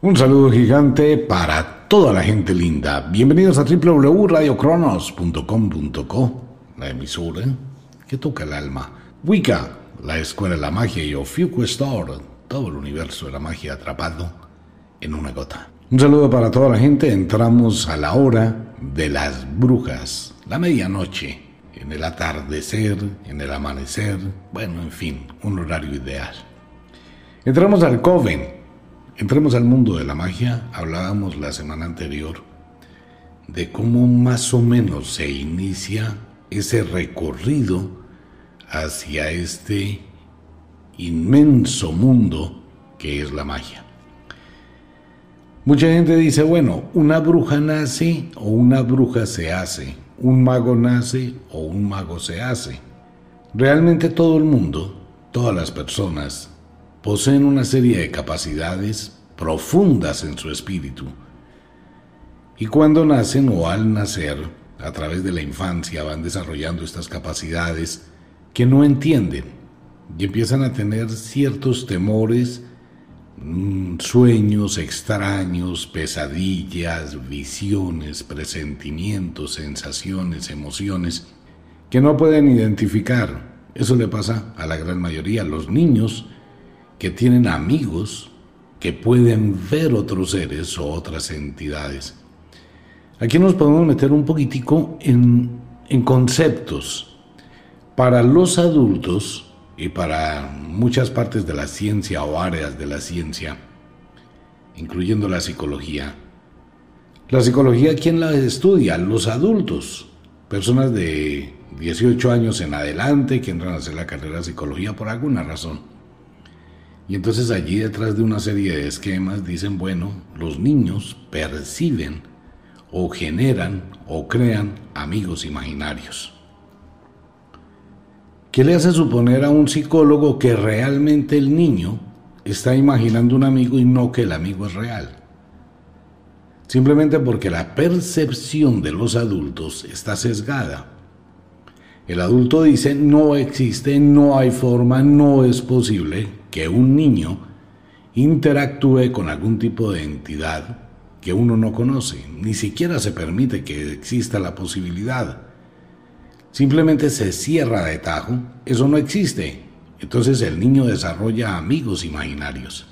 Un saludo gigante para toda la gente linda. Bienvenidos a www.radiocronos.com.co, la emisora que toca el alma. Wicca, la escuela de la magia y Ofiuco Store, todo el universo de la magia atrapado en una gota. Un saludo para toda la gente. Entramos a la hora de las brujas, la medianoche, en el atardecer, en el amanecer, bueno, en fin, un horario ideal. Entramos al Coven Entremos al mundo de la magia. Hablábamos la semana anterior de cómo más o menos se inicia ese recorrido hacia este inmenso mundo que es la magia. Mucha gente dice, bueno, una bruja nace o una bruja se hace, un mago nace o un mago se hace. Realmente todo el mundo, todas las personas, poseen una serie de capacidades profundas en su espíritu. Y cuando nacen o al nacer, a través de la infancia, van desarrollando estas capacidades que no entienden y empiezan a tener ciertos temores, mm, sueños extraños, pesadillas, visiones, presentimientos, sensaciones, emociones que no pueden identificar. Eso le pasa a la gran mayoría, los niños que tienen amigos que pueden ver otros seres o otras entidades. Aquí nos podemos meter un poquitico en, en conceptos. Para los adultos y para muchas partes de la ciencia o áreas de la ciencia, incluyendo la psicología, la psicología, ¿quién la estudia? Los adultos, personas de 18 años en adelante que entran a hacer la carrera de psicología por alguna razón. Y entonces allí detrás de una serie de esquemas dicen, bueno, los niños perciben o generan o crean amigos imaginarios. ¿Qué le hace suponer a un psicólogo que realmente el niño está imaginando un amigo y no que el amigo es real? Simplemente porque la percepción de los adultos está sesgada. El adulto dice, no existe, no hay forma, no es posible que un niño interactúe con algún tipo de entidad que uno no conoce, ni siquiera se permite que exista la posibilidad. Simplemente se cierra de tajo, eso no existe. Entonces el niño desarrolla amigos imaginarios.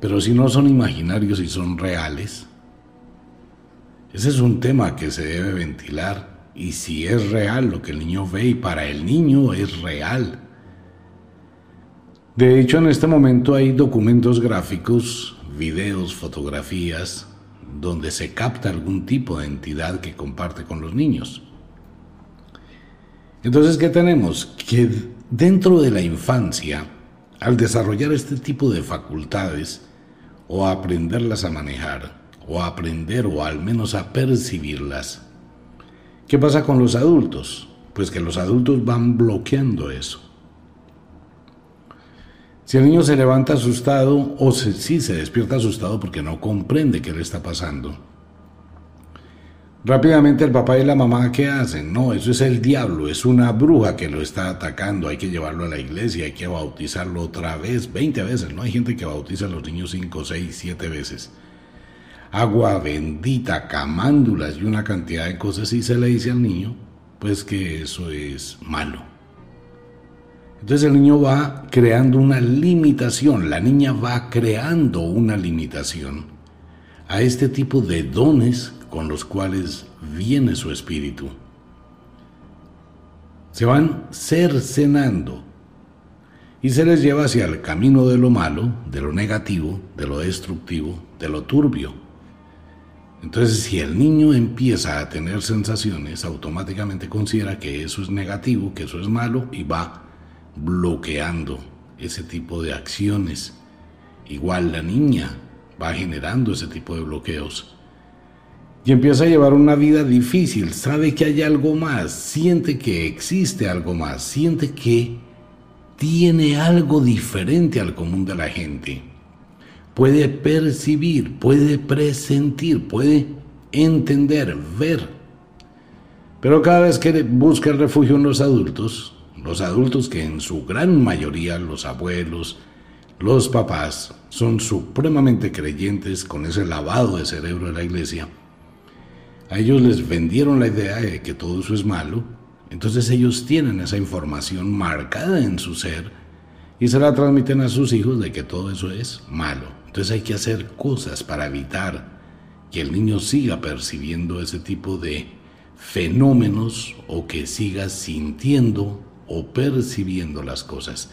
Pero si no son imaginarios y son reales, ese es un tema que se debe ventilar. Y si es real lo que el niño ve y para el niño es real, de hecho, en este momento hay documentos gráficos, videos, fotografías, donde se capta algún tipo de entidad que comparte con los niños. Entonces, ¿qué tenemos? Que dentro de la infancia, al desarrollar este tipo de facultades, o aprenderlas a manejar, o aprender o al menos a percibirlas, ¿qué pasa con los adultos? Pues que los adultos van bloqueando eso. Si el niño se levanta asustado o si se despierta asustado porque no comprende qué le está pasando, rápidamente el papá y la mamá, ¿qué hacen? No, eso es el diablo, es una bruja que lo está atacando, hay que llevarlo a la iglesia, hay que bautizarlo otra vez, 20 veces, ¿no? Hay gente que bautiza a los niños 5, 6, 7 veces. Agua bendita, camándulas y una cantidad de cosas y se le dice al niño, pues que eso es malo. Entonces el niño va creando una limitación, la niña va creando una limitación a este tipo de dones con los cuales viene su espíritu. Se van cercenando y se les lleva hacia el camino de lo malo, de lo negativo, de lo destructivo, de lo turbio. Entonces, si el niño empieza a tener sensaciones, automáticamente considera que eso es negativo, que eso es malo y va bloqueando ese tipo de acciones. Igual la niña va generando ese tipo de bloqueos. Y empieza a llevar una vida difícil, sabe que hay algo más, siente que existe algo más, siente que tiene algo diferente al común de la gente. Puede percibir, puede presentir, puede entender, ver. Pero cada vez que busca el refugio en los adultos, los adultos que en su gran mayoría, los abuelos, los papás son supremamente creyentes con ese lavado de cerebro de la iglesia. A ellos les vendieron la idea de que todo eso es malo, entonces ellos tienen esa información marcada en su ser y se la transmiten a sus hijos de que todo eso es malo. Entonces hay que hacer cosas para evitar que el niño siga percibiendo ese tipo de fenómenos o que siga sintiendo o percibiendo las cosas.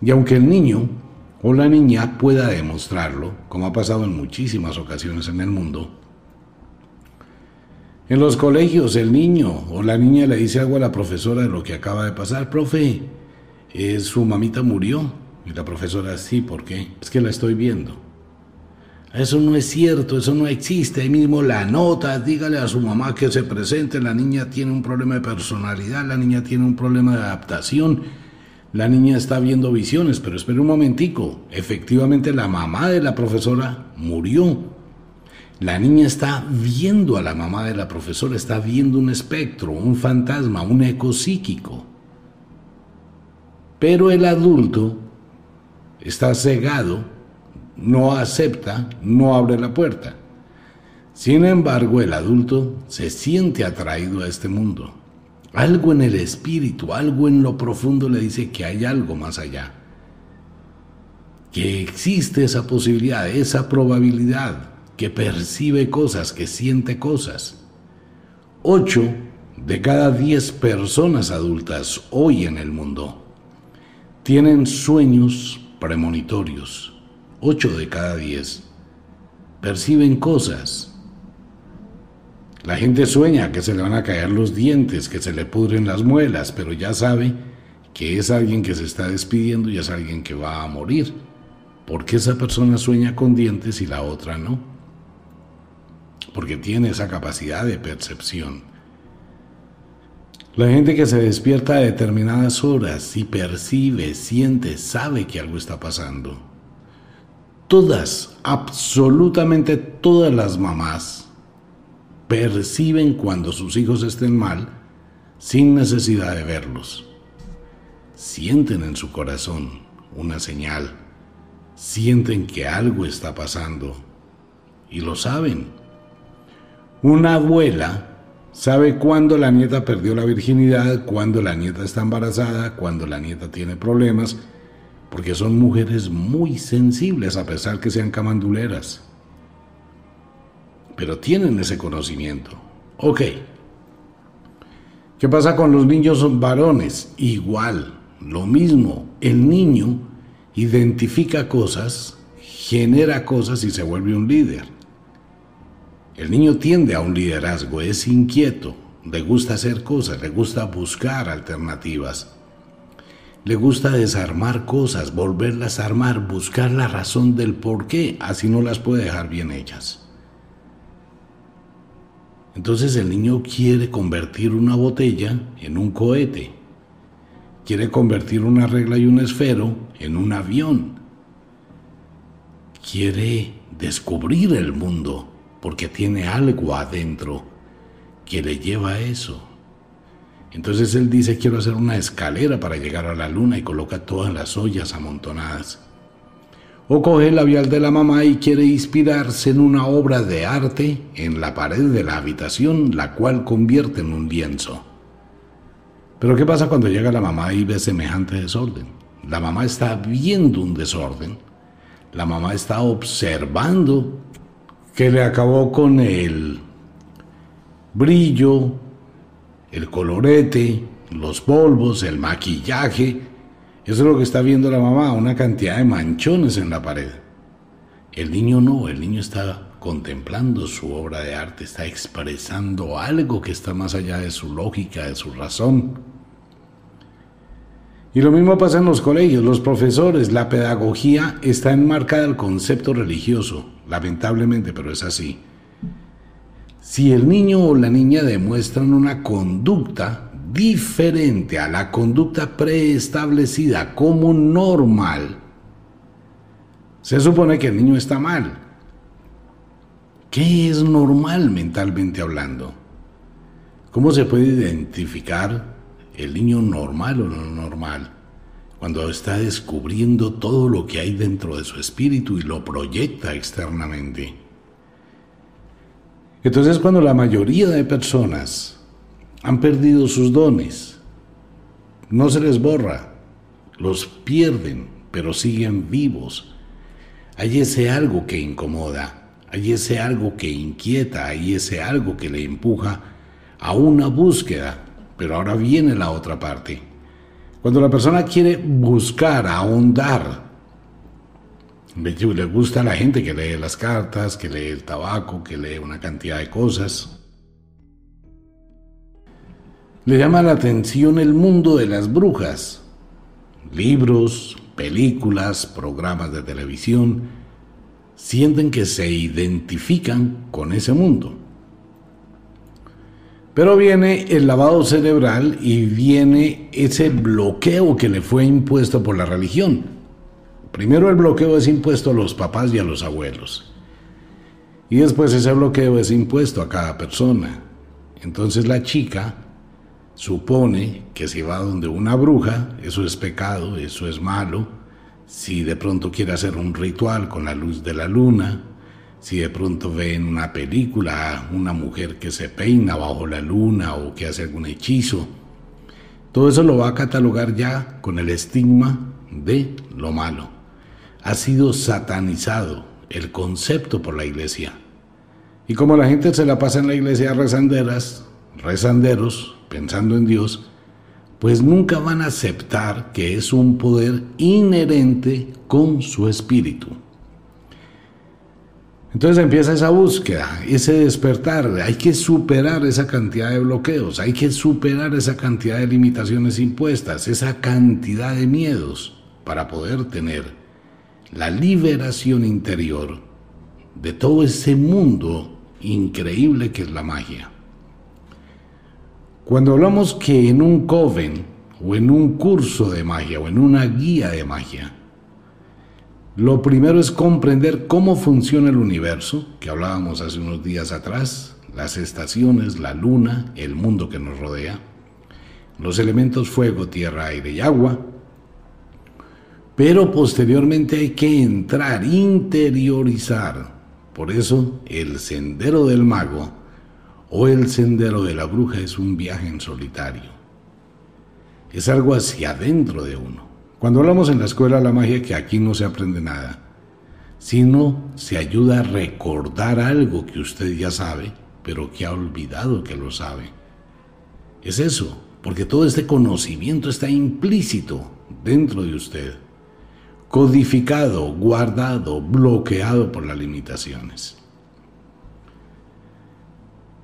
Y aunque el niño o la niña pueda demostrarlo, como ha pasado en muchísimas ocasiones en el mundo, en los colegios el niño o la niña le dice algo a la profesora de lo que acaba de pasar, profe, eh, su mamita murió. Y la profesora, sí, ¿por qué? Es que la estoy viendo. Eso no es cierto, eso no existe. Ahí mismo la nota, dígale a su mamá que se presente, la niña tiene un problema de personalidad, la niña tiene un problema de adaptación la niña está viendo visiones, pero espera un momentico. Efectivamente, la mamá de la profesora murió. La niña está viendo a la mamá de la profesora, está viendo un espectro, un fantasma, un eco psíquico. Pero el adulto está cegado, no acepta, no abre la puerta. Sin embargo, el adulto se siente atraído a este mundo. Algo en el espíritu, algo en lo profundo le dice que hay algo más allá. Que existe esa posibilidad, esa probabilidad, que percibe cosas, que siente cosas. Ocho de cada diez personas adultas hoy en el mundo tienen sueños premonitorios. Ocho de cada diez perciben cosas la gente sueña que se le van a caer los dientes, que se le pudren las muelas, pero ya sabe que es alguien que se está despidiendo y es alguien que va a morir. ¿Por qué esa persona sueña con dientes y la otra no? Porque tiene esa capacidad de percepción. La gente que se despierta a determinadas horas y percibe, siente, sabe que algo está pasando. Todas, absolutamente todas las mamás perciben cuando sus hijos estén mal sin necesidad de verlos. Sienten en su corazón una señal, sienten que algo está pasando y lo saben. Una abuela sabe cuándo la nieta perdió la virginidad, cuándo la nieta está embarazada, cuándo la nieta tiene problemas, porque son mujeres muy sensibles a pesar que sean camanduleras pero tienen ese conocimiento. Ok. ¿Qué pasa con los niños varones? Igual, lo mismo. El niño identifica cosas, genera cosas y se vuelve un líder. El niño tiende a un liderazgo, es inquieto, le gusta hacer cosas, le gusta buscar alternativas. Le gusta desarmar cosas, volverlas a armar, buscar la razón del por qué, así no las puede dejar bien hechas. Entonces el niño quiere convertir una botella en un cohete. Quiere convertir una regla y un esfero en un avión. Quiere descubrir el mundo porque tiene algo adentro que le lleva a eso. Entonces él dice, quiero hacer una escalera para llegar a la luna y coloca todas las ollas amontonadas o coge el labial de la mamá y quiere inspirarse en una obra de arte en la pared de la habitación, la cual convierte en un lienzo. Pero ¿qué pasa cuando llega la mamá y ve semejante desorden? La mamá está viendo un desorden. La mamá está observando que le acabó con el brillo, el colorete, los polvos, el maquillaje, eso es lo que está viendo la mamá, una cantidad de manchones en la pared. El niño no, el niño está contemplando su obra de arte, está expresando algo que está más allá de su lógica, de su razón. Y lo mismo pasa en los colegios, los profesores, la pedagogía está enmarcada al concepto religioso, lamentablemente, pero es así. Si el niño o la niña demuestran una conducta diferente a la conducta preestablecida como normal, se supone que el niño está mal. ¿Qué es normal mentalmente hablando? ¿Cómo se puede identificar el niño normal o no normal? cuando está descubriendo todo lo que hay dentro de su espíritu y lo proyecta externamente. Entonces cuando la mayoría de personas han perdido sus dones, no se les borra, los pierden, pero siguen vivos. Hay ese algo que incomoda, hay ese algo que inquieta, hay ese algo que le empuja a una búsqueda, pero ahora viene la otra parte. Cuando la persona quiere buscar, ahondar, le gusta a la gente que lee las cartas, que lee el tabaco, que lee una cantidad de cosas. Le llama la atención el mundo de las brujas. Libros, películas, programas de televisión, sienten que se identifican con ese mundo. Pero viene el lavado cerebral y viene ese bloqueo que le fue impuesto por la religión. Primero el bloqueo es impuesto a los papás y a los abuelos. Y después ese bloqueo es impuesto a cada persona. Entonces la chica supone que si va donde una bruja, eso es pecado, eso es malo. Si de pronto quiere hacer un ritual con la luz de la luna, si de pronto ve en una película una mujer que se peina bajo la luna o que hace algún hechizo, todo eso lo va a catalogar ya con el estigma de lo malo ha sido satanizado el concepto por la iglesia. Y como la gente se la pasa en la iglesia rezanderas, rezanderos, pensando en Dios, pues nunca van a aceptar que es un poder inherente con su espíritu. Entonces empieza esa búsqueda, ese despertar. Hay que superar esa cantidad de bloqueos, hay que superar esa cantidad de limitaciones impuestas, esa cantidad de miedos para poder tener la liberación interior de todo ese mundo increíble que es la magia. Cuando hablamos que en un coven o en un curso de magia o en una guía de magia, lo primero es comprender cómo funciona el universo, que hablábamos hace unos días atrás, las estaciones, la luna, el mundo que nos rodea, los elementos fuego, tierra, aire y agua, pero posteriormente hay que entrar, interiorizar. Por eso el sendero del mago o el sendero de la bruja es un viaje en solitario. Es algo hacia adentro de uno. Cuando hablamos en la escuela de la magia que aquí no se aprende nada, sino se ayuda a recordar algo que usted ya sabe, pero que ha olvidado que lo sabe. Es eso, porque todo este conocimiento está implícito dentro de usted codificado, guardado, bloqueado por las limitaciones.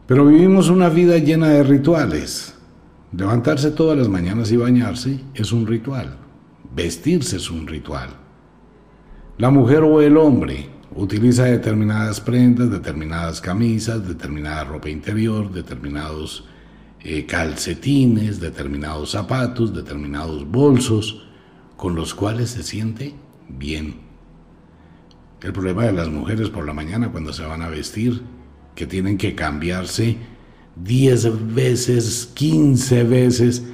Pero vivimos una vida llena de rituales. Levantarse todas las mañanas y bañarse es un ritual. Vestirse es un ritual. La mujer o el hombre utiliza determinadas prendas, determinadas camisas, determinada ropa interior, determinados eh, calcetines, determinados zapatos, determinados bolsos con los cuales se siente bien. El problema de las mujeres por la mañana cuando se van a vestir, que tienen que cambiarse 10 veces, 15 veces,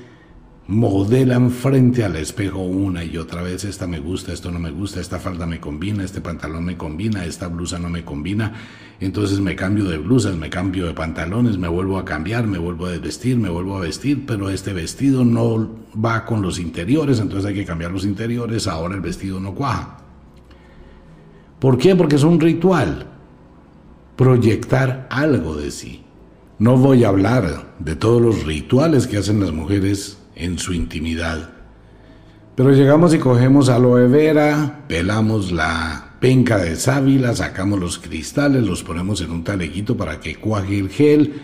modelan frente al espejo una y otra vez, esta me gusta, esto no me gusta, esta falda me combina, este pantalón me combina, esta blusa no me combina, entonces me cambio de blusas, me cambio de pantalones, me vuelvo a cambiar, me vuelvo a desvestir, me vuelvo a vestir, pero este vestido no va con los interiores, entonces hay que cambiar los interiores, ahora el vestido no cuaja. ¿Por qué? Porque es un ritual, proyectar algo de sí. No voy a hablar de todos los rituales que hacen las mujeres en su intimidad. Pero llegamos y cogemos aloe vera, pelamos la penca de sábila, sacamos los cristales, los ponemos en un taleguito para que cuaje el gel,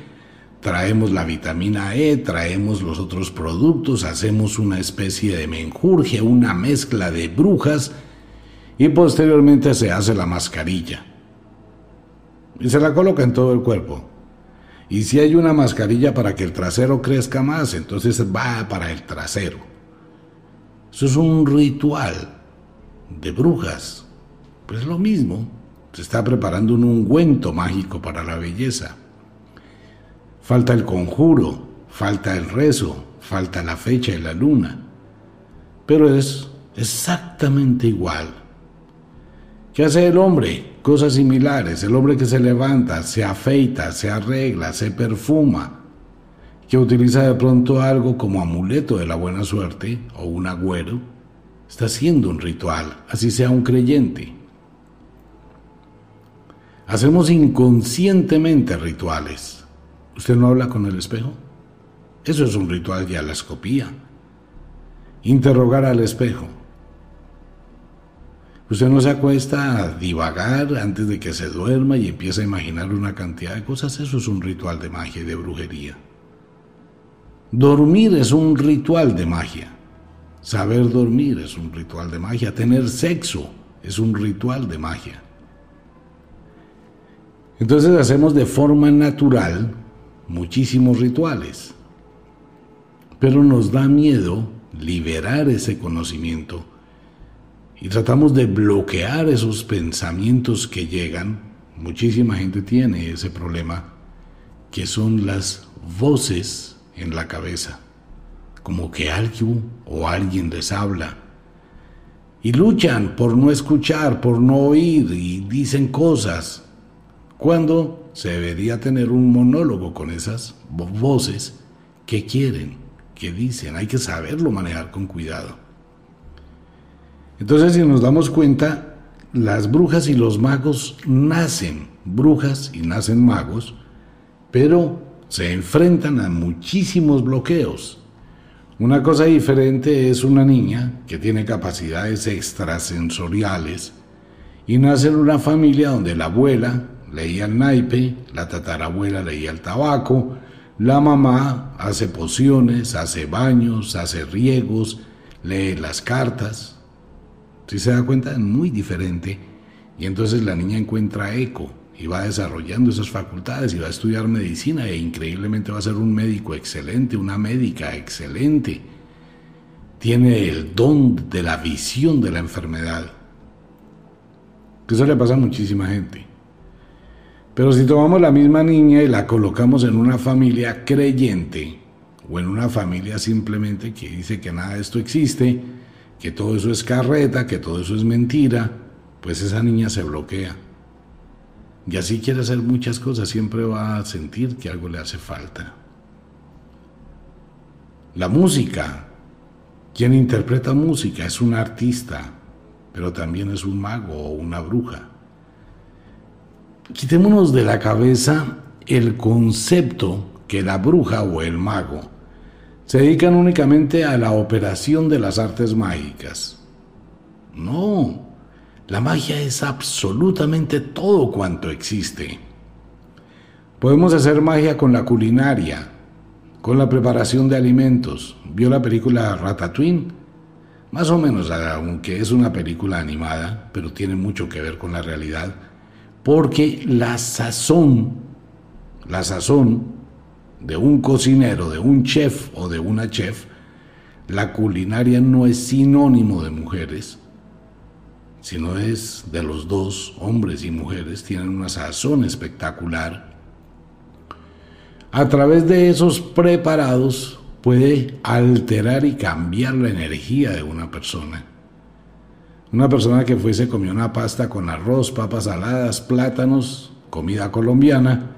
traemos la vitamina E, traemos los otros productos, hacemos una especie de menjurje, una mezcla de brujas y posteriormente se hace la mascarilla. Y se la coloca en todo el cuerpo. Y si hay una mascarilla para que el trasero crezca más, entonces va para el trasero. Eso es un ritual de brujas. Pues lo mismo, se está preparando un ungüento mágico para la belleza. Falta el conjuro, falta el rezo, falta la fecha y la luna. Pero es exactamente igual. ¿Qué hace el hombre? Cosas similares. El hombre que se levanta, se afeita, se arregla, se perfuma, que utiliza de pronto algo como amuleto de la buena suerte o un agüero, está haciendo un ritual, así sea un creyente. Hacemos inconscientemente rituales. ¿Usted no habla con el espejo? Eso es un ritual de alascopía. Interrogar al espejo. Usted no se acuesta a divagar antes de que se duerma y empieza a imaginar una cantidad de cosas. Eso es un ritual de magia y de brujería. Dormir es un ritual de magia. Saber dormir es un ritual de magia. Tener sexo es un ritual de magia. Entonces hacemos de forma natural muchísimos rituales. Pero nos da miedo liberar ese conocimiento y tratamos de bloquear esos pensamientos que llegan. Muchísima gente tiene ese problema, que son las voces en la cabeza, como que alguien o alguien les habla. Y luchan por no escuchar, por no oír y dicen cosas, cuando se debería tener un monólogo con esas voces que quieren, que dicen, hay que saberlo manejar con cuidado. Entonces, si nos damos cuenta, las brujas y los magos nacen brujas y nacen magos, pero se enfrentan a muchísimos bloqueos. Una cosa diferente es una niña que tiene capacidades extrasensoriales y nace en una familia donde la abuela leía el naipe, la tatarabuela leía el tabaco, la mamá hace pociones, hace baños, hace riegos, lee las cartas. Si se da cuenta, es muy diferente. Y entonces la niña encuentra eco y va desarrollando esas facultades y va a estudiar medicina e increíblemente va a ser un médico excelente, una médica excelente. Tiene el don de la visión de la enfermedad. Eso le pasa a muchísima gente. Pero si tomamos la misma niña y la colocamos en una familia creyente o en una familia simplemente que dice que nada de esto existe, que todo eso es carreta, que todo eso es mentira, pues esa niña se bloquea. Y así quiere hacer muchas cosas, siempre va a sentir que algo le hace falta. La música. Quien interpreta música es un artista, pero también es un mago o una bruja. Quitémonos de la cabeza el concepto que la bruja o el mago se dedican únicamente a la operación de las artes mágicas. No, la magia es absolutamente todo cuanto existe. Podemos hacer magia con la culinaria, con la preparación de alimentos. ¿Vio la película Ratatouille? Más o menos, aunque es una película animada, pero tiene mucho que ver con la realidad, porque la sazón, la sazón de un cocinero, de un chef o de una chef, la culinaria no es sinónimo de mujeres, sino es de los dos, hombres y mujeres, tienen una sazón espectacular. A través de esos preparados puede alterar y cambiar la energía de una persona. Una persona que fuese comió una pasta con arroz, papas saladas, plátanos, comida colombiana,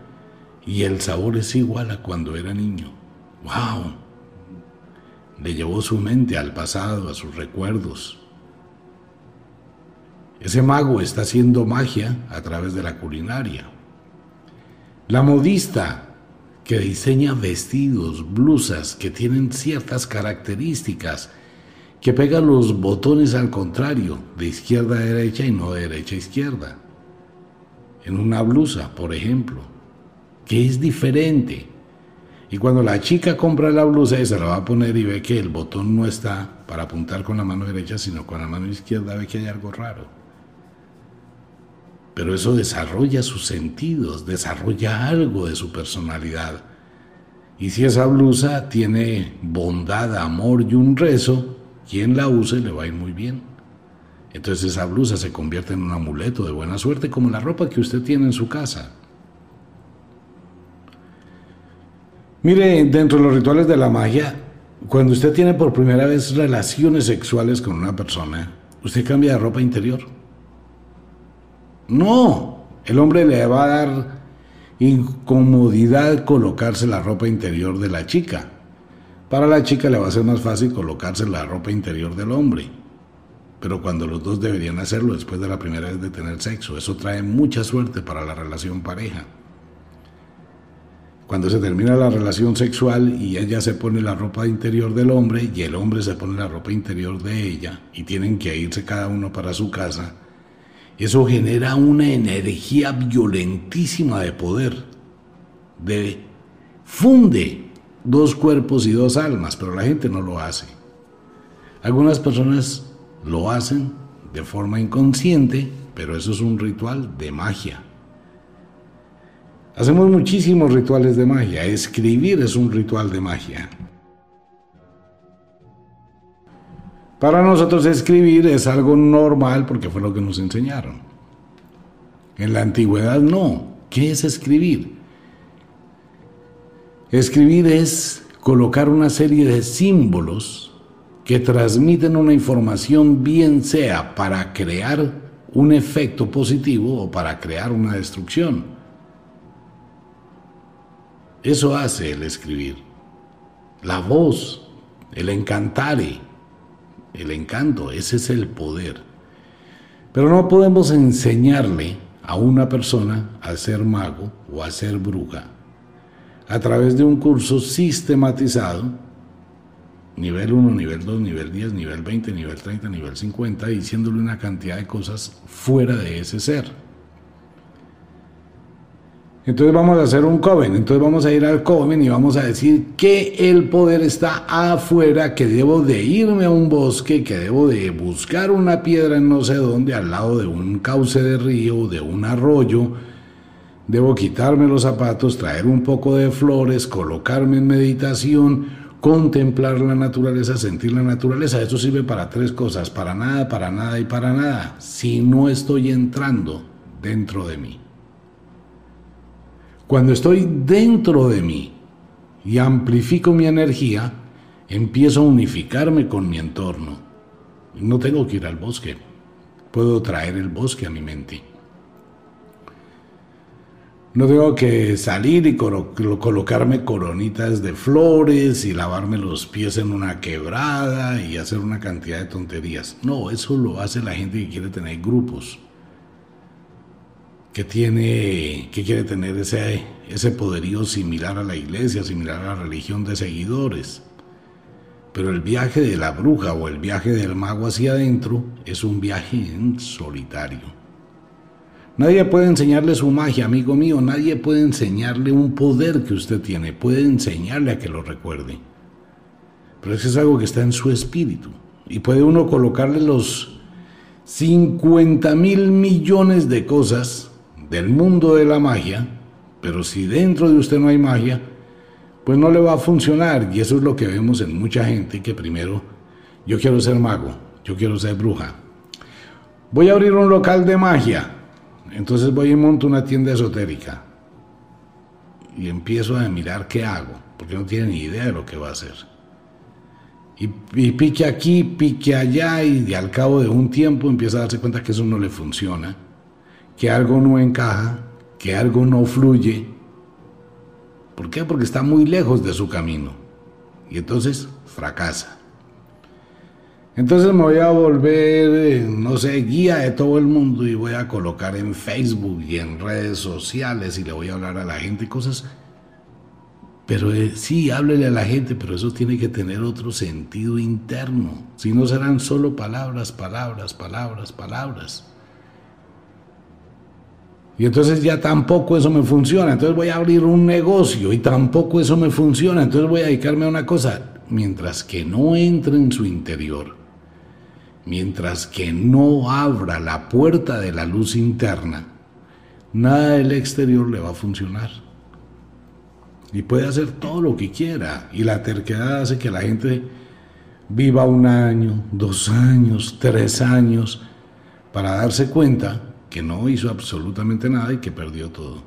y el sabor es igual a cuando era niño. ¡Wow! Le llevó su mente al pasado, a sus recuerdos. Ese mago está haciendo magia a través de la culinaria. La modista que diseña vestidos, blusas que tienen ciertas características, que pega los botones al contrario, de izquierda a derecha y no de derecha a izquierda. En una blusa, por ejemplo que es diferente. Y cuando la chica compra la blusa y se la va a poner y ve que el botón no está para apuntar con la mano derecha, sino con la mano izquierda, ve que hay algo raro. Pero eso desarrolla sus sentidos, desarrolla algo de su personalidad. Y si esa blusa tiene bondad, amor y un rezo, quien la use le va a ir muy bien. Entonces esa blusa se convierte en un amuleto de buena suerte como la ropa que usted tiene en su casa. Mire, dentro de los rituales de la magia, Cuando usted tiene por primera vez relaciones sexuales con una persona, ¿usted cambia de ropa interior? No, el hombre le va a dar incomodidad colocarse la ropa interior de la chica. Para la chica le va a ser más fácil colocarse la ropa interior del hombre. Pero cuando los dos deberían hacerlo después de la primera vez de tener sexo, eso trae mucha suerte para la relación pareja. Cuando se termina la relación sexual y ella se pone la ropa interior del hombre y el hombre se pone la ropa interior de ella y tienen que irse cada uno para su casa, eso genera una energía violentísima de poder, de funde dos cuerpos y dos almas, pero la gente no lo hace. Algunas personas lo hacen de forma inconsciente, pero eso es un ritual de magia. Hacemos muchísimos rituales de magia. Escribir es un ritual de magia. Para nosotros escribir es algo normal porque fue lo que nos enseñaron. En la antigüedad no. ¿Qué es escribir? Escribir es colocar una serie de símbolos que transmiten una información bien sea para crear un efecto positivo o para crear una destrucción. Eso hace el escribir. La voz, el encantare, el encanto, ese es el poder. Pero no podemos enseñarle a una persona a ser mago o a ser bruja a través de un curso sistematizado, nivel 1, nivel 2, nivel 10, nivel 20, nivel 30, nivel 50, diciéndole una cantidad de cosas fuera de ese ser. Entonces vamos a hacer un coven, entonces vamos a ir al coven y vamos a decir que el poder está afuera, que debo de irme a un bosque, que debo de buscar una piedra en no sé dónde, al lado de un cauce de río, de un arroyo, debo quitarme los zapatos, traer un poco de flores, colocarme en meditación, contemplar la naturaleza, sentir la naturaleza. Eso sirve para tres cosas, para nada, para nada y para nada, si no estoy entrando dentro de mí. Cuando estoy dentro de mí y amplifico mi energía, empiezo a unificarme con mi entorno. No tengo que ir al bosque. Puedo traer el bosque a mi mente. No tengo que salir y colocarme coronitas de flores y lavarme los pies en una quebrada y hacer una cantidad de tonterías. No, eso lo hace la gente que quiere tener grupos que tiene, que quiere tener ese, ese poderío similar a la iglesia, similar a la religión de seguidores. Pero el viaje de la bruja o el viaje del mago hacia adentro es un viaje en solitario. Nadie puede enseñarle su magia, amigo mío, nadie puede enseñarle un poder que usted tiene, puede enseñarle a que lo recuerde. Pero eso es algo que está en su espíritu. Y puede uno colocarle los 50 mil millones de cosas del mundo de la magia, pero si dentro de usted no hay magia, pues no le va a funcionar. Y eso es lo que vemos en mucha gente que primero, yo quiero ser mago, yo quiero ser bruja. Voy a abrir un local de magia. Entonces voy y monto una tienda esotérica. Y empiezo a mirar qué hago, porque no tiene ni idea de lo que va a hacer. Y, y, pique aquí, pique allá, y al cabo de un tiempo empieza a darse cuenta que eso no le funciona que algo no encaja, que algo no fluye. ¿Por qué? Porque está muy lejos de su camino. Y entonces fracasa. Entonces me voy a volver, eh, no sé, guía de todo el mundo y voy a colocar en Facebook y en redes sociales y le voy a hablar a la gente cosas. Pero eh, sí, háblele a la gente, pero eso tiene que tener otro sentido interno. Si no serán solo palabras, palabras, palabras, palabras. Y entonces ya tampoco eso me funciona. Entonces voy a abrir un negocio y tampoco eso me funciona. Entonces voy a dedicarme a una cosa. Mientras que no entre en su interior, mientras que no abra la puerta de la luz interna, nada del exterior le va a funcionar. Y puede hacer todo lo que quiera. Y la terquedad hace que la gente viva un año, dos años, tres años, para darse cuenta que no hizo absolutamente nada y que perdió todo.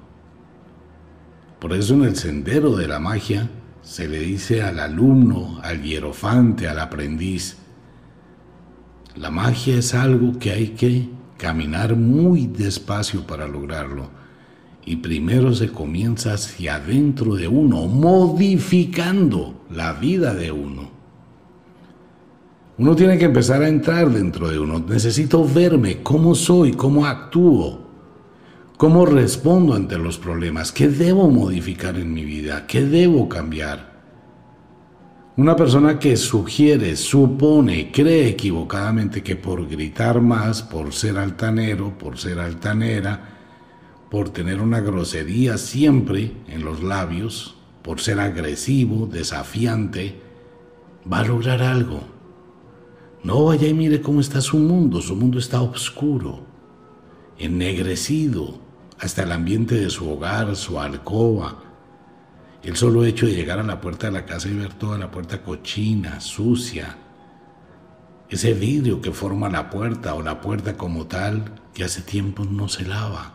Por eso en el sendero de la magia se le dice al alumno, al hierofante, al aprendiz, la magia es algo que hay que caminar muy despacio para lograrlo. Y primero se comienza hacia adentro de uno, modificando la vida de uno. Uno tiene que empezar a entrar dentro de uno. Necesito verme cómo soy, cómo actúo, cómo respondo ante los problemas, qué debo modificar en mi vida, qué debo cambiar. Una persona que sugiere, supone, cree equivocadamente que por gritar más, por ser altanero, por ser altanera, por tener una grosería siempre en los labios, por ser agresivo, desafiante, va a lograr algo. No vaya y mire cómo está su mundo, su mundo está oscuro, ennegrecido, hasta el ambiente de su hogar, su alcoba, el solo hecho de llegar a la puerta de la casa y ver toda la puerta cochina, sucia, ese vidrio que forma la puerta o la puerta como tal que hace tiempo no se lava.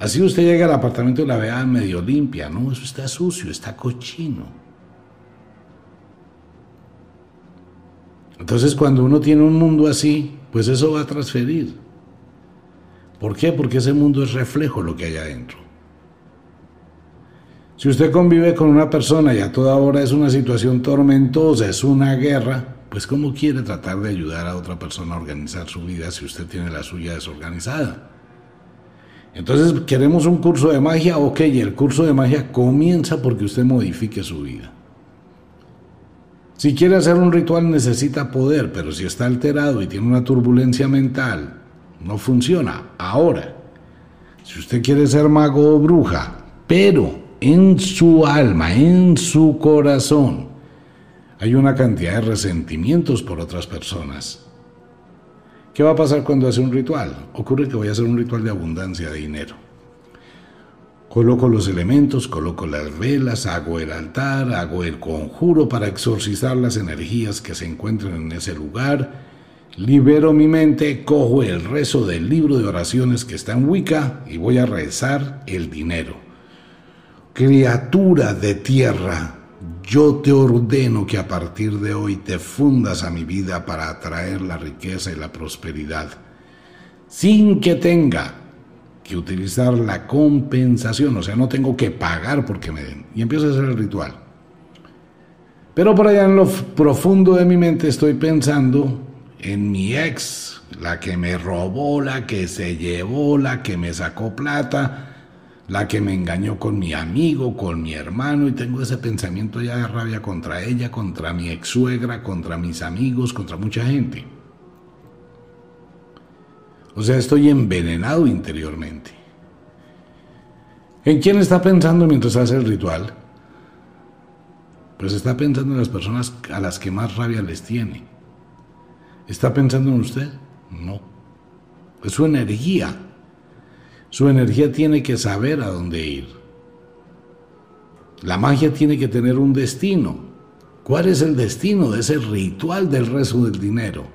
Así usted llega al apartamento y la vea medio limpia, no, eso está sucio, está cochino. Entonces cuando uno tiene un mundo así, pues eso va a transferir. ¿Por qué? Porque ese mundo es reflejo lo que hay adentro. Si usted convive con una persona y a toda hora es una situación tormentosa, es una guerra, pues ¿cómo quiere tratar de ayudar a otra persona a organizar su vida si usted tiene la suya desorganizada? Entonces, ¿queremos un curso de magia? Ok, el curso de magia comienza porque usted modifique su vida. Si quiere hacer un ritual necesita poder, pero si está alterado y tiene una turbulencia mental, no funciona. Ahora, si usted quiere ser mago o bruja, pero en su alma, en su corazón, hay una cantidad de resentimientos por otras personas. ¿Qué va a pasar cuando hace un ritual? Ocurre que voy a hacer un ritual de abundancia de dinero. Coloco los elementos, coloco las velas, hago el altar, hago el conjuro para exorcizar las energías que se encuentran en ese lugar, libero mi mente, cojo el rezo del libro de oraciones que está en Wicca y voy a rezar el dinero. Criatura de tierra, yo te ordeno que a partir de hoy te fundas a mi vida para atraer la riqueza y la prosperidad, sin que tenga que utilizar la compensación, o sea, no tengo que pagar porque me den. Y empiezo a hacer el ritual. Pero por allá en lo profundo de mi mente estoy pensando en mi ex, la que me robó, la que se llevó, la que me sacó plata, la que me engañó con mi amigo, con mi hermano, y tengo ese pensamiento ya de rabia contra ella, contra mi ex suegra, contra mis amigos, contra mucha gente. O sea, estoy envenenado interiormente. ¿En quién está pensando mientras hace el ritual? Pues está pensando en las personas a las que más rabia les tiene. ¿Está pensando en usted? No. Es su energía su energía tiene que saber a dónde ir. La magia tiene que tener un destino. ¿Cuál es el destino de ese ritual del rezo del dinero?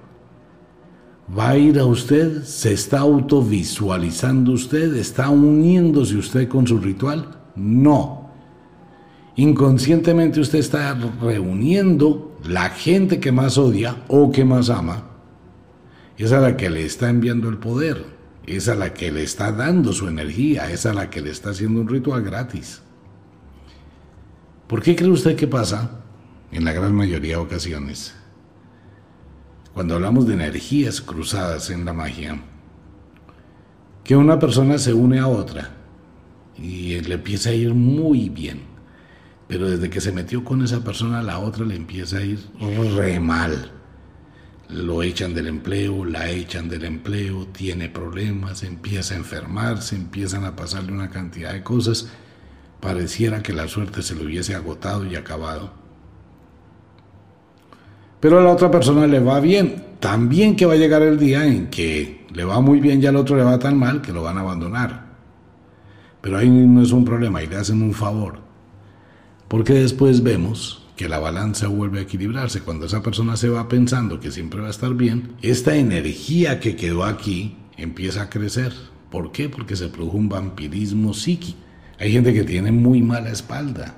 ¿Va a ir a usted? ¿Se está autovisualizando usted? ¿Está uniéndose usted con su ritual? No. Inconscientemente usted está reuniendo la gente que más odia o que más ama. Es a la que le está enviando el poder es a la que le está dando su energía, es a la que le está haciendo un ritual gratis. ¿Por qué cree usted que pasa? En la gran mayoría de ocasiones, cuando hablamos de energías cruzadas en la magia, que una persona se une a otra y le empieza a ir muy bien, pero desde que se metió con esa persona, la otra le empieza a ir re mal lo echan del empleo, la echan del empleo, tiene problemas, empieza a enfermarse, empiezan a pasarle una cantidad de cosas, pareciera que la suerte se le hubiese agotado y acabado. Pero a la otra persona le va bien, también que va a llegar el día en que le va muy bien y al otro le va tan mal que lo van a abandonar. Pero ahí no es un problema, ahí le hacen un favor. Porque después vemos que la balanza vuelve a equilibrarse. Cuando esa persona se va pensando que siempre va a estar bien, esta energía que quedó aquí empieza a crecer. ¿Por qué? Porque se produjo un vampirismo psíquico. Hay gente que tiene muy mala espalda,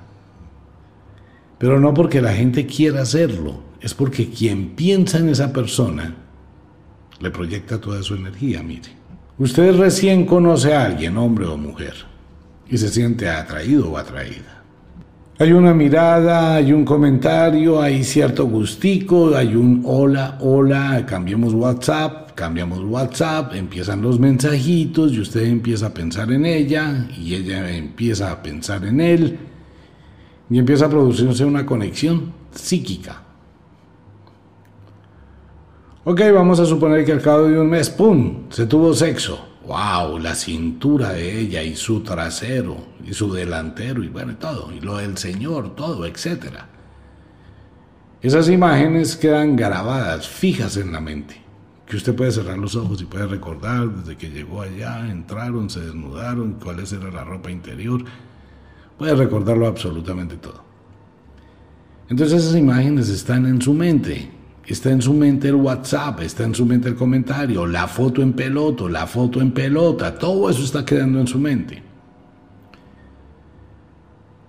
Pero no porque la gente quiera hacerlo, es porque quien piensa en esa persona le proyecta toda su energía, mire. Usted recién conoce a alguien, hombre o mujer, y se siente atraído o atraída. Hay una mirada, hay un comentario, hay cierto gustico, hay un hola, hola, cambiemos WhatsApp, cambiamos WhatsApp, empiezan los mensajitos y usted empieza a pensar en ella y ella empieza a pensar en él y empieza a producirse una conexión psíquica. Ok, vamos a suponer que al cabo de un mes, ¡pum!, se tuvo sexo. ¡Wow! La cintura de ella y su trasero y su delantero y bueno, todo. Y lo del Señor, todo, etc. Esas imágenes quedan grabadas, fijas en la mente. Que usted puede cerrar los ojos y puede recordar desde que llegó allá, entraron, se desnudaron, cuál era la ropa interior. Puede recordarlo absolutamente todo. Entonces esas imágenes están en su mente Está en su mente el WhatsApp, está en su mente el comentario, la foto en peloto, la foto en pelota, todo eso está quedando en su mente.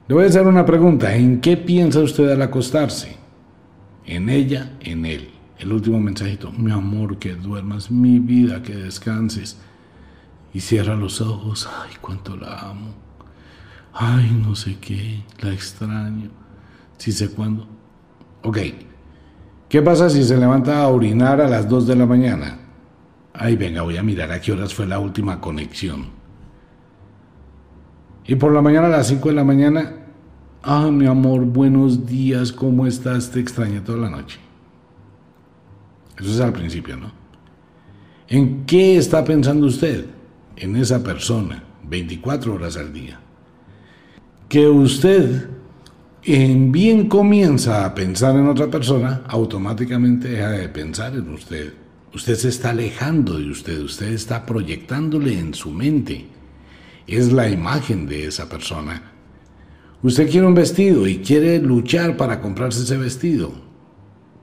Le voy a hacer una pregunta, ¿en qué piensa usted al acostarse? En ella, en él. El último mensajito, mi amor, que duermas, mi vida, que descanses. Y cierra los ojos, ay, cuánto la amo. Ay, no sé qué, la extraño. Si sé cuándo. Ok, ¿Qué pasa si se levanta a orinar a las 2 de la mañana? Ay, venga, voy a mirar a qué horas fue la última conexión. Y por la mañana a las 5 de la mañana, ah, mi amor, buenos días, ¿cómo estás? Te extrañé toda la noche. Eso es al principio, ¿no? ¿En qué está pensando usted? En esa persona, 24 horas al día. Que usted en bien comienza a pensar en otra persona, automáticamente deja de pensar en usted. Usted se está alejando de usted, usted está proyectándole en su mente. Es la imagen de esa persona. Usted quiere un vestido y quiere luchar para comprarse ese vestido,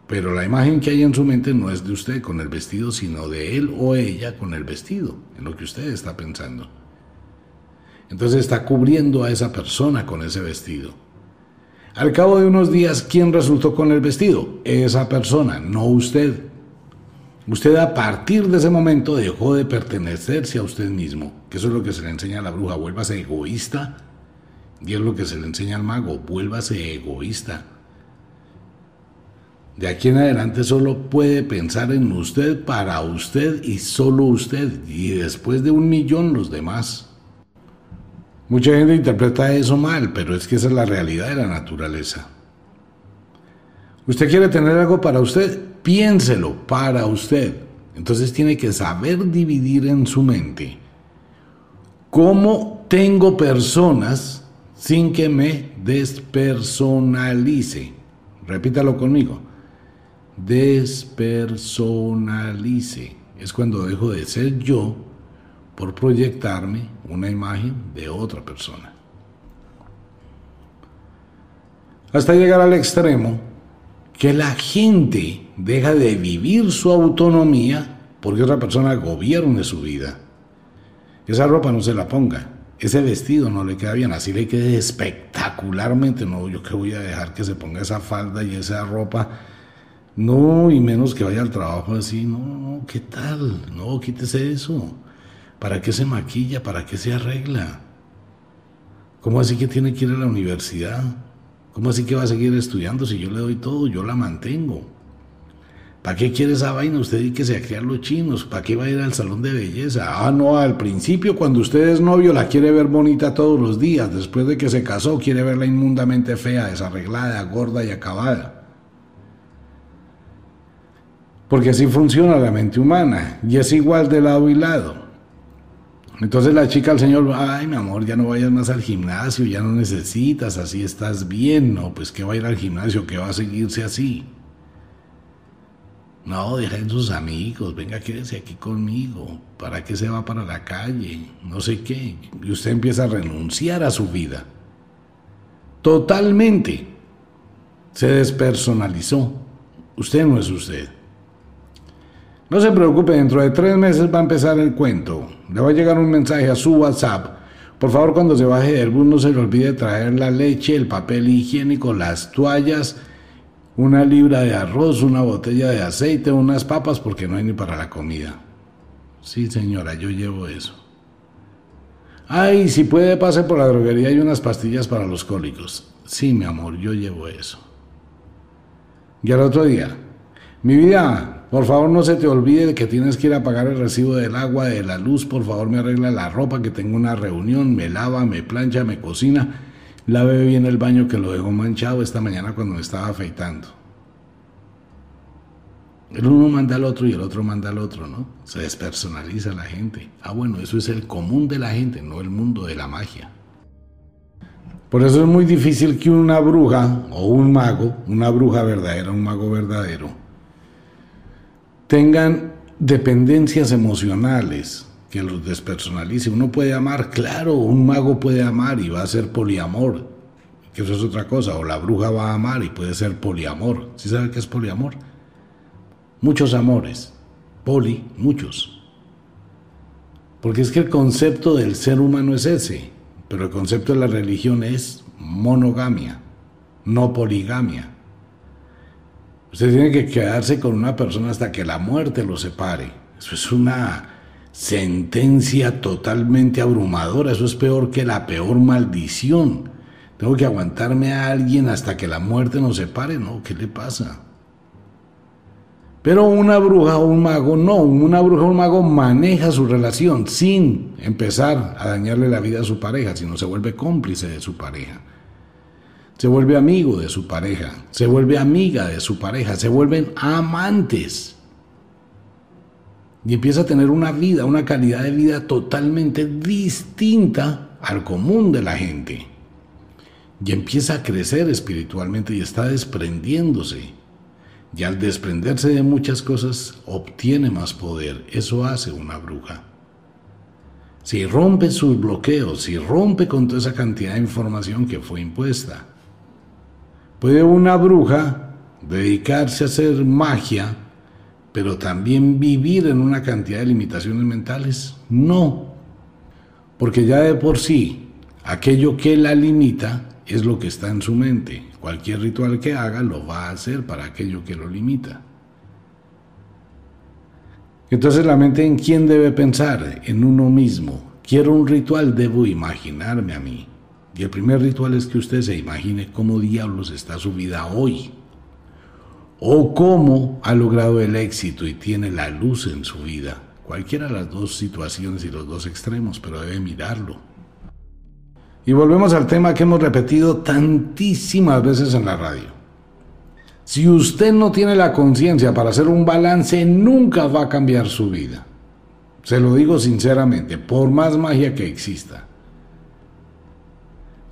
pero la imagen que hay en su mente no es de usted con el vestido, sino de él o ella con el vestido, en lo que usted está pensando. Entonces está cubriendo a esa persona con ese vestido. Al cabo de unos días, ¿quién resultó con el vestido? Esa persona, no usted. Usted a partir de ese momento dejó de pertenecerse a usted mismo, que eso es lo que se le enseña a la bruja, vuélvase egoísta. Y es lo que se le enseña al mago, vuélvase egoísta. De aquí en adelante solo puede pensar en usted, para usted y solo usted, y después de un millón los demás. Mucha gente interpreta eso mal, pero es que esa es la realidad de la naturaleza. Usted quiere tener algo para usted, piénselo para usted. Entonces tiene que saber dividir en su mente cómo tengo personas sin que me despersonalice. Repítalo conmigo. Despersonalice. Es cuando dejo de ser yo por proyectarme una imagen de otra persona. Hasta llegar al extremo que la gente deja de vivir su autonomía porque otra persona gobierne su vida. Esa ropa no se la ponga, ese vestido no le queda bien, así le quede espectacularmente. No, yo que voy a dejar que se ponga esa falda y esa ropa. No, y menos que vaya al trabajo así. No, no, ¿qué tal? No, quítese eso. ¿Para qué se maquilla? ¿Para qué se arregla? ¿Cómo así que tiene que ir a la universidad? ¿Cómo así que va a seguir estudiando si yo le doy todo? Yo la mantengo. ¿Para qué quiere esa vaina usted y que se a los chinos? ¿Para qué va a ir al salón de belleza? Ah, no, al principio cuando usted es novio la quiere ver bonita todos los días. Después de que se casó quiere verla inmundamente fea, desarreglada, gorda y acabada. Porque así funciona la mente humana y es igual de lado y lado. Entonces la chica al señor, ay mi amor, ya no vayas más al gimnasio, ya no necesitas, así estás bien, no, pues que va a ir al gimnasio, que va a seguirse así. No, dejen sus amigos, venga, quédese aquí conmigo, ¿para qué se va para la calle? No sé qué. Y usted empieza a renunciar a su vida. Totalmente. Se despersonalizó. Usted no es usted. No se preocupe, dentro de tres meses va a empezar el cuento. Le va a llegar un mensaje a su WhatsApp Por favor, cuando se baje del bus no se le olvide traer la leche, el papel higiénico, las toallas, una libra de arroz, una botella de aceite, unas papas, porque no hay ni para la comida. Sí, señora, yo llevo eso. Ay, si puede, pase por la droguería y unas pastillas para los cólicos. Sí, mi amor, yo llevo eso. Y al otro día, mi vida, por favor no se te olvide que tienes que ir a pagar el recibo del agua, de la luz, por favor me arregla la ropa, que tengo una reunión, me lava, me plancha, me cocina, lave bien el baño que lo dejó manchado esta mañana cuando me estaba afeitando. El uno manda al otro y el otro manda al otro, ¿no? Se despersonaliza la gente. Ah, bueno, eso es el común de la gente, no el mundo de la magia. Por eso es muy difícil que una bruja o un mago, una bruja verdadera, un mago verdadero, tengan dependencias emocionales que los despersonalice. Uno puede amar, claro, un mago puede amar y va a ser poliamor, que eso es otra cosa, o la bruja va a amar y puede ser poliamor. ¿Sí sabe qué es poliamor? muchos amores, poli, muchos. Porque es que el concepto del ser humano es ese, pero el concepto de la religión es monogamia, no poligamia. Usted tiene que quedarse con una persona hasta que la muerte lo separe. Eso es una sentencia totalmente abrumadora, eso es peor que la peor maldición. Tengo que aguantarme a alguien hasta que la muerte nos separe, ¿no? ¿Qué le pasa? Pero una bruja o un mago no, una bruja o un mago maneja su relación sin empezar a dañarle la vida a su pareja, sino se vuelve cómplice de su pareja. Se vuelve amigo de su pareja, se vuelve amiga de su pareja, se vuelven amantes. Y empieza a tener una vida, una calidad de vida totalmente distinta al común de la gente. Y empieza a crecer espiritualmente y está desprendiéndose y al desprenderse de muchas cosas obtiene más poder. Eso hace una bruja. Si rompe sus bloqueos, si rompe con toda esa cantidad de información que fue impuesta, ¿puede una bruja dedicarse a hacer magia, pero también vivir en una cantidad de limitaciones mentales? No, porque ya de por sí, aquello que la limita es lo que está en su mente. Cualquier ritual que haga lo va a hacer para aquello que lo limita. Entonces la mente en quién debe pensar? En uno mismo. Quiero un ritual, debo imaginarme a mí. Y el primer ritual es que usted se imagine cómo diablos está su vida hoy. O cómo ha logrado el éxito y tiene la luz en su vida. Cualquiera de las dos situaciones y los dos extremos, pero debe mirarlo. Y volvemos al tema que hemos repetido tantísimas veces en la radio. Si usted no tiene la conciencia para hacer un balance, nunca va a cambiar su vida. Se lo digo sinceramente, por más magia que exista.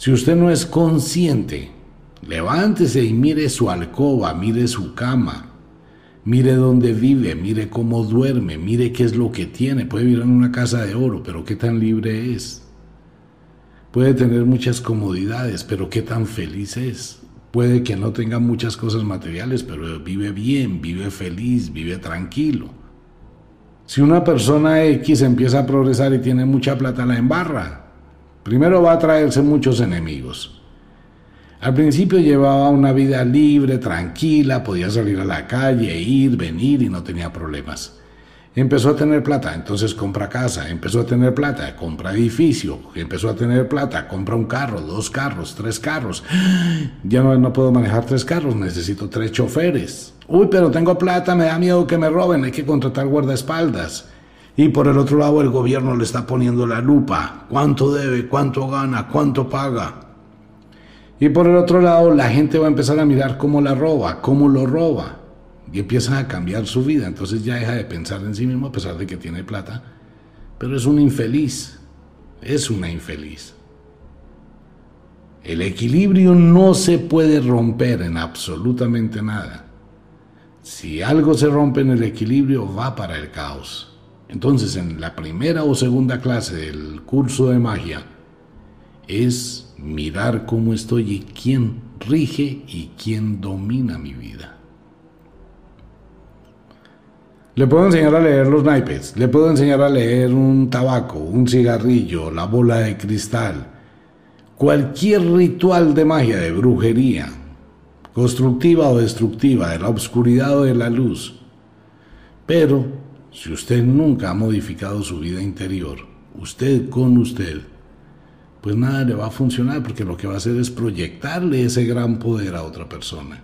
Si usted no es consciente, levántese y mire su alcoba, mire su cama, mire dónde vive, mire cómo duerme, mire qué es lo que tiene. Puede vivir en una casa de oro, pero qué tan libre es. Puede tener muchas comodidades, pero qué tan feliz es. Puede que no tenga muchas cosas materiales, pero vive bien, vive feliz, vive tranquilo. Si una persona X empieza a progresar y tiene mucha plata, la embarra. Primero va a traerse muchos enemigos. Al principio llevaba una vida libre, tranquila, podía salir a la calle, ir, venir y no tenía problemas. Empezó a tener plata, entonces compra casa, empezó a tener plata, compra edificio, empezó a tener plata, compra un carro, dos carros, tres carros. Ya no, puedo manejar tres carros, necesito tres choferes. Uy, pero tengo plata, me da miedo que me roben, hay que contratar guardaespaldas. Y por el otro lado el gobierno le está poniendo la lupa. ¿Cuánto debe? ¿Cuánto gana? ¿Cuánto paga? Y por el otro lado la gente va a empezar a mirar cómo la roba, cómo lo roba y empieza a cambiar su vida. Entonces ya deja de pensar en sí mismo a pesar de que tiene plata, pero es un infeliz, es una infeliz. El equilibrio no se puede romper en absolutamente nada. Si algo se rompe en el equilibrio, va para el caos. Entonces, en la primera o segunda clase del curso de magia, es mirar cómo estoy y quién rige y quién domina mi vida. Le puedo enseñar a leer los naipes, le puedo enseñar a leer un tabaco, un cigarrillo, la bola de cristal, cualquier ritual de magia, de brujería, constructiva o destructiva, de la oscuridad o de la luz. Pero si usted nunca ha modificado su vida interior, usted con usted, pues nada le va a funcionar porque lo que va a hacer es proyectarle ese gran poder a otra persona.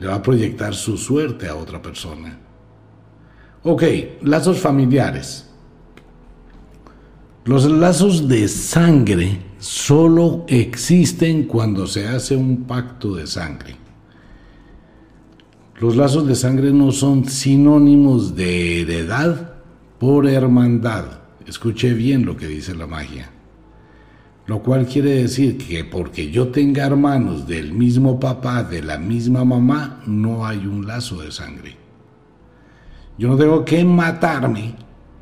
Le va a proyectar su suerte a otra persona. Ok, lazos familiares. Los lazos de sangre solo existen cuando se hace un pacto de sangre. Los lazos de sangre no son sinónimos de heredad por hermandad. Escuche bien lo que dice la magia. Lo cual quiere decir que porque yo tenga hermanos del mismo papá, de la misma mamá, no hay un lazo de sangre. Yo no tengo que matarme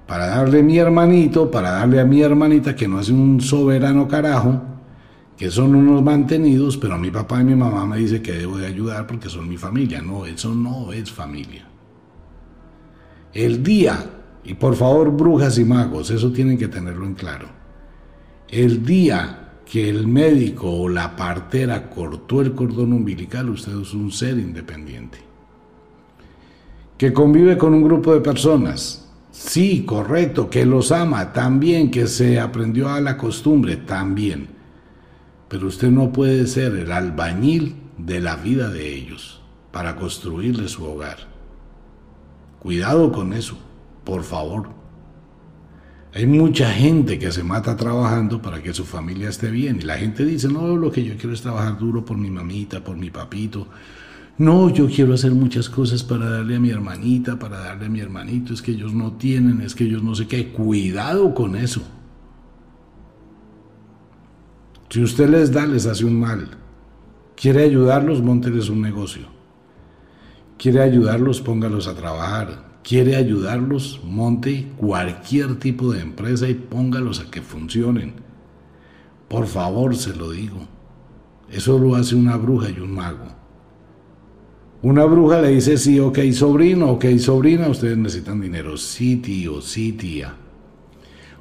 para darle a mi hermanito, para darle a mi hermanita que no hace un soberano carajo, que son unos mantenidos, pero a mi papá y mi mamá me dice que debo de ayudar porque son mi familia. No, eso no es familia. El día, y por favor brujas y magos, eso tienen que tenerlo en claro. El día que el médico o la partera cortó el cordón umbilical, usted es un ser independiente. Que convive con un grupo de personas, Sí, correcto, que los ama también, que se aprendió a la costumbre también. Pero usted no puede ser el albañil de la vida de ellos para construirle su hogar. Cuidado con eso, por favor. Hay mucha gente que se mata trabajando para que su familia esté bien y la gente dice, no, lo que yo quiero es trabajar duro por mi mamita, por mi papito, no, yo quiero hacer muchas cosas para darle a mi hermanita, para darle a mi hermanito, es que ellos no tienen, es que ellos no sé qué. Cuidado con eso. Si usted les da, les hace un mal. Quiere ayudarlos, monteles un negocio. Quiere ayudarlos, póngalos a trabajar. Quiere ayudarlos, monte cualquier tipo de empresa y póngalos a que funcionen. Por favor, se lo digo. Eso lo hace una bruja y un mago. Una bruja le dice, sí, ok, sobrino, ok, sobrina, ustedes necesitan dinero. Sí, tío, sí, tía.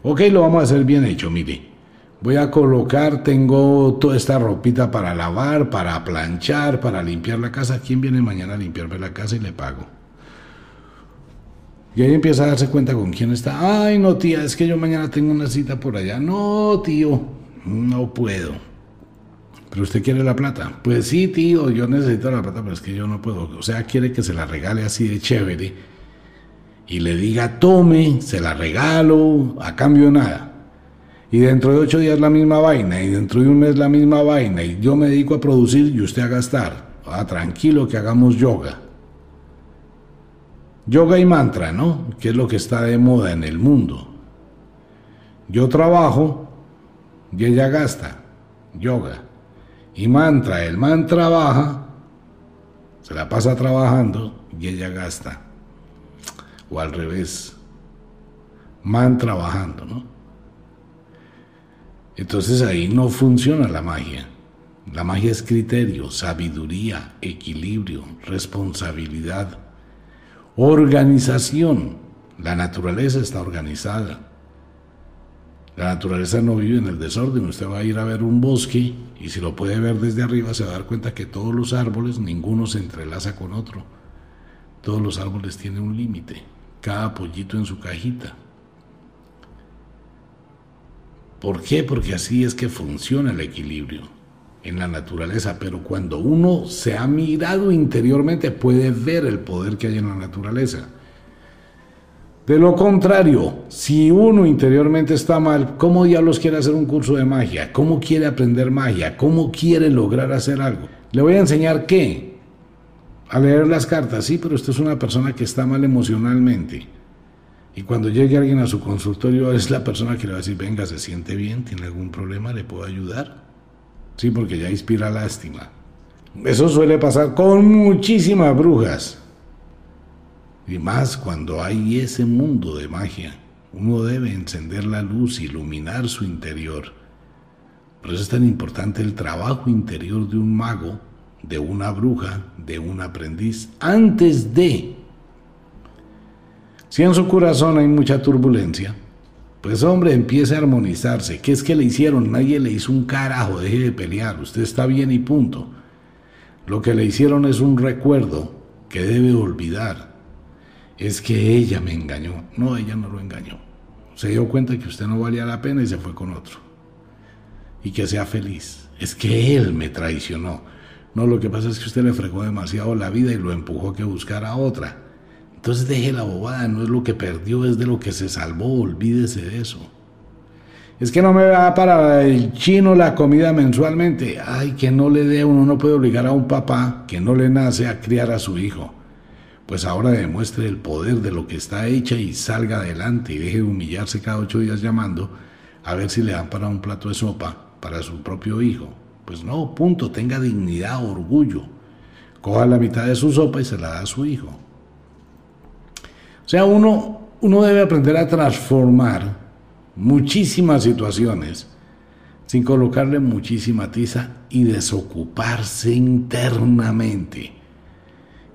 Ok, lo vamos a hacer bien hecho, mire. Voy a colocar, tengo toda esta ropita para lavar, para planchar, para limpiar la casa. ¿Quién viene mañana a limpiarme la casa y le pago? Y ahí empieza a darse cuenta con quién está. Ay, no, tía, es que yo mañana tengo una cita por allá. No, tío, no puedo. ¿Pero usted quiere la plata? Pues sí, tío, yo necesito la plata, pero es que yo no puedo. O sea, quiere que se la regale así de chévere y le diga, tome, se la regalo, a cambio de nada. Y dentro de ocho días la misma vaina, y dentro de un mes la misma vaina, y yo me dedico a producir y usted a gastar. Ah, tranquilo que hagamos yoga. Yoga y mantra, ¿no? Que es lo que está de moda en el mundo. Yo trabajo y ella gasta. Yoga y mantra. El man trabaja, se la pasa trabajando y ella gasta. O al revés, man trabajando, ¿no? Entonces ahí no funciona la magia. La magia es criterio, sabiduría, equilibrio, responsabilidad, organización. La naturaleza está organizada. La naturaleza no vive en el desorden. Usted va a ir a ver un bosque y si lo puede ver desde arriba se va a dar cuenta que todos los árboles, ninguno se entrelaza con otro. Todos los árboles tienen un límite, cada pollito en su cajita. ¿Por qué? Porque así es que funciona el equilibrio en la naturaleza, pero cuando uno se ha mirado interiormente puede ver el poder que hay en la naturaleza. De lo contrario, si uno interiormente está mal, ¿cómo diablos quiere hacer un curso de magia? ¿Cómo quiere aprender magia? ¿Cómo quiere lograr hacer algo? Le voy a enseñar qué. A leer las cartas, sí, pero usted es una persona que está mal emocionalmente. Y cuando llegue alguien a su consultorio, es la persona que le va a decir, venga, se siente bien, tiene algún problema, le puedo ayudar. Sí, porque ya inspira lástima. Eso suele pasar con muchísimas brujas. Y más cuando hay ese mundo de magia. Uno debe encender la luz, iluminar su interior. Por eso es tan importante el trabajo interior de un mago, de una bruja, de un aprendiz, antes de Si en su corazón hay mucha turbulencia, pues hombre, empiece a armonizarse. ¿Qué es que le hicieron? Nadie le hizo un carajo, deje de pelear, usted está bien y punto. Lo que le hicieron es un recuerdo que debe olvidar. Es que ella me engañó. No, ella no lo engañó. Se dio cuenta que usted no valía la pena y se fue con otro. Y que sea feliz. Es que él me traicionó. No, lo que pasa es que usted le fregó demasiado la vida y lo empujó a que buscara otra. Entonces deje la bobada, no es lo que perdió, es de lo que se salvó, olvídese de eso. Es que no me va para el chino la comida mensualmente. Ay, que no le dé, uno no puede obligar a un papá que no le nace a criar a su hijo. Pues ahora demuestre el poder de lo que está hecha y salga adelante y deje de humillarse cada ocho días llamando a ver si le dan para un plato de sopa para su propio hijo. Pues no, punto, tenga dignidad, orgullo. Coja la mitad de su sopa y se la da a su hijo. O sea, uno, uno debe aprender a transformar muchísimas situaciones sin colocarle muchísima tiza y desocuparse internamente.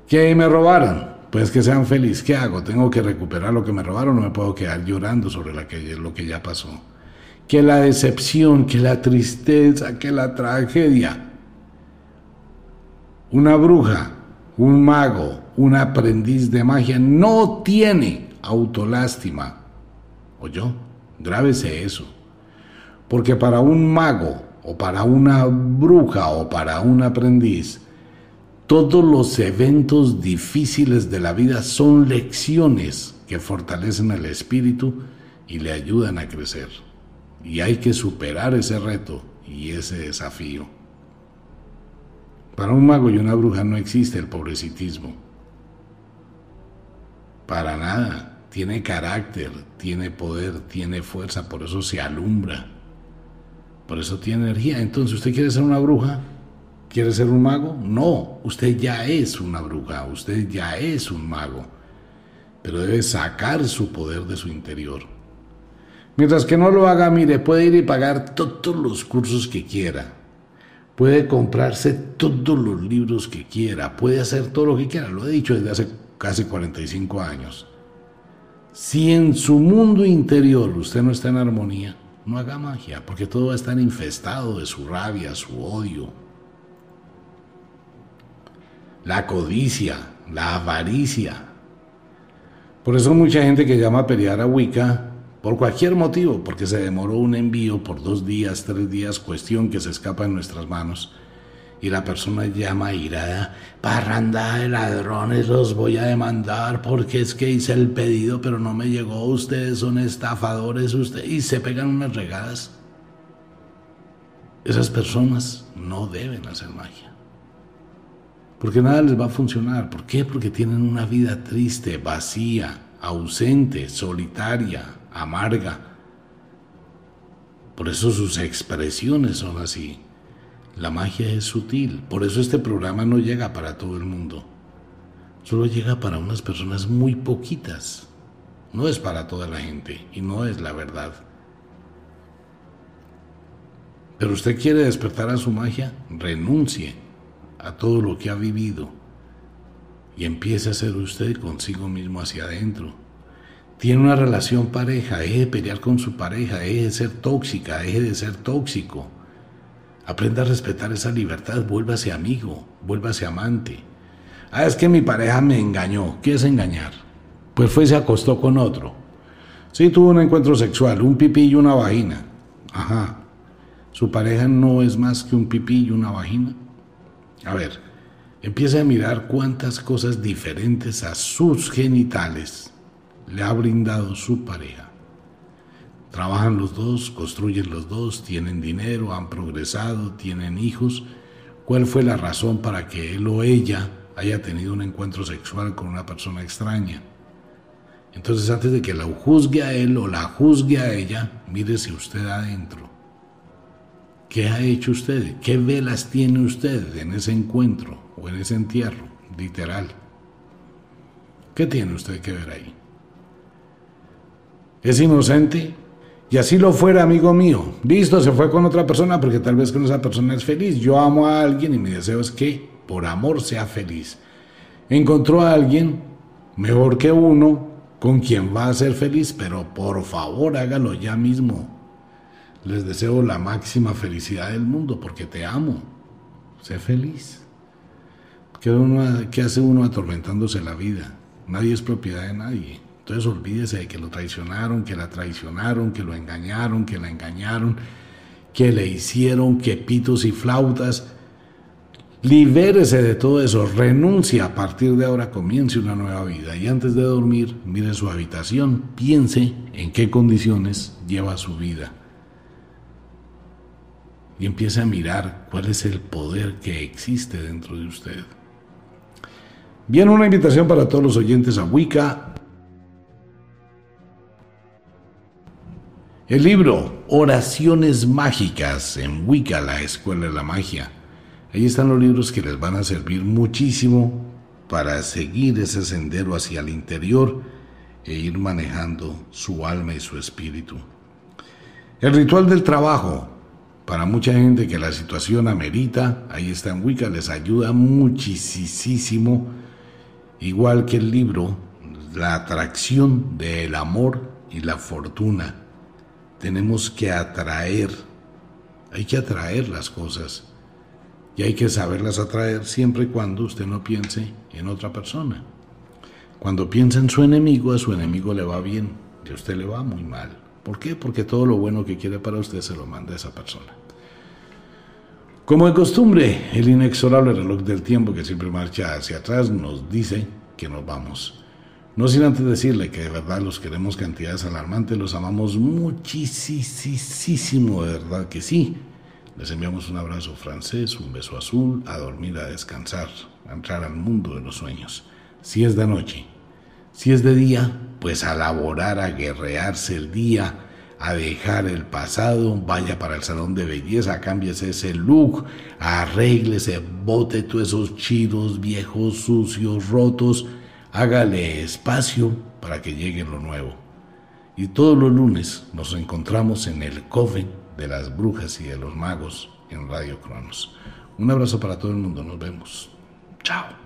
¿Que me robaron? Pues que sean felices. ¿Qué hago? ¿Tengo que recuperar lo que me robaron? No me puedo quedar llorando sobre lo que ya pasó. Que la decepción, que la tristeza, que la tragedia. Una bruja, un mago, un aprendiz de magia no tiene autolástima. yo Grábese eso. Porque para un mago o para una bruja o para un aprendiz, todos los eventos difíciles de la vida son lecciones que fortalecen el espíritu y le ayudan a crecer. Y hay que superar ese reto y ese desafío. Para un mago y una bruja no existe el pobrecitismo. Para nada. Tiene carácter, tiene poder, tiene fuerza, por eso se alumbra. Por eso tiene energía. Entonces, ¿usted quiere ser una bruja? ¿Quiere ser un mago? No, usted ya es una bruja, usted ya es un mago. Pero debe sacar su poder de su interior. Mientras que no lo haga, mire, puede ir y pagar todos los cursos que quiera. Puede comprarse todos los libros que quiera. Puede hacer todo lo que quiera. Lo he dicho desde hace casi 45 años. Si en su mundo interior usted no está en armonía, no haga magia, porque todo va a estar infestado de su rabia, su odio. La codicia, la avaricia. Por eso mucha gente que llama a pelear a Wicca, por cualquier motivo, porque se demoró un envío por dos días, tres días, cuestión que se escapa de nuestras manos, y la persona llama irada, parranda de ladrones, los voy a demandar porque es que hice el pedido pero no me llegó, ustedes son estafadores, ustedes, y se pegan unas regadas. Esas personas no deben hacer magia. Porque nada les va a funcionar. ¿Por qué? Porque tienen una vida triste, vacía, ausente, solitaria, amarga. Por eso sus expresiones son así. La magia es sutil, por eso este programa no llega para todo el mundo. Solo llega para unas personas muy poquitas. No es para toda la gente y no es la verdad. Pero usted quiere despertar a su magia, renuncie a todo lo que ha vivido y empiece a ser usted consigo mismo hacia adentro. Tiene una relación pareja, deje de pelear con su pareja, deje de ser tóxica, deje de ser tóxico. Aprenda a respetar esa libertad, vuélvase amigo, vuélvase amante. Ah, es que mi pareja me engañó. ¿Qué es engañar? Pues fue y se acostó con otro. Sí, tuvo un encuentro sexual, un pipí y una vagina. Ajá. ¿Su pareja no es más que un pipí y una vagina? A ver, empiece a mirar cuántas cosas diferentes a sus genitales le ha brindado su pareja. Trabajan los dos, construyen los dos, tienen dinero, han progresado, tienen hijos. ¿Cuál fue la razón para que él o ella haya tenido un encuentro sexual con una persona extraña? Entonces antes de que la juzgue a él o la juzgue a ella, mírese usted adentro. ¿Qué ha hecho usted? ¿Qué velas tiene usted en ese encuentro o en ese entierro? Literal. ¿Qué tiene usted que ver ahí? ¿Es inocente? Y así lo fuera, amigo mío. Listo, se fue con otra persona porque tal vez con esa persona es feliz. Yo amo a alguien y mi deseo es que por amor sea feliz. Encontró a alguien mejor que uno, con quien va a ser feliz, pero por favor hágalo ya mismo. Les deseo la máxima felicidad del mundo porque te amo. Sé feliz. ¿Qué, hace uno atormentándose la vida? Nadie es propiedad de nadie. Entonces olvídese de que lo traicionaron, que la traicionaron, que lo engañaron, que la engañaron, que le hicieron, que pitos y flautas. Libérese de todo eso, renuncia a partir de ahora, comience una nueva vida y antes de dormir, mire su habitación, piense en qué condiciones lleva su vida y empiece a mirar cuál es el poder que existe dentro de usted. Bien, una invitación para todos los oyentes a Wicca. El libro Oraciones Mágicas en Wicca, la Escuela de la Magia Ahí están los libros que les van a servir muchísimo para seguir ese sendero hacia el interior e ir manejando su alma y su espíritu. El ritual del trabajo, para mucha gente que la situación amerita, ahí está en Wicca, les ayuda muchísimo, igual que el libro, la atracción del amor y la fortuna. Tenemos que atraer, hay que atraer las cosas y hay que saberlas atraer siempre y cuando usted no piense en otra persona. Cuando piensa en su enemigo, a su enemigo le va bien y a usted le va muy mal. ¿Por qué? Porque todo lo bueno que quiere para usted se lo manda a esa persona. Como de costumbre, el inexorable reloj del tiempo que siempre marcha hacia atrás nos dice que nos vamos. No sin antes decirle que de verdad los queremos cantidades alarmantes, los amamos muchísimo, de verdad que sí. Les enviamos un abrazo francés, un beso azul, a dormir, a descansar, a entrar al mundo de los sueños. Si es de noche, si es de día, pues a laborar, a guerrearse el día, a dejar el pasado, vaya para el salón de belleza, cámbiese ese look, arréglese, bote todos esos chiros viejos, sucios, rotos, hágale espacio para que llegue lo nuevo. Y todos los lunes nos encontramos en el COFE de las brujas y de los magos en Radio Cronos. Un abrazo para todo el mundo, nos vemos. Chao.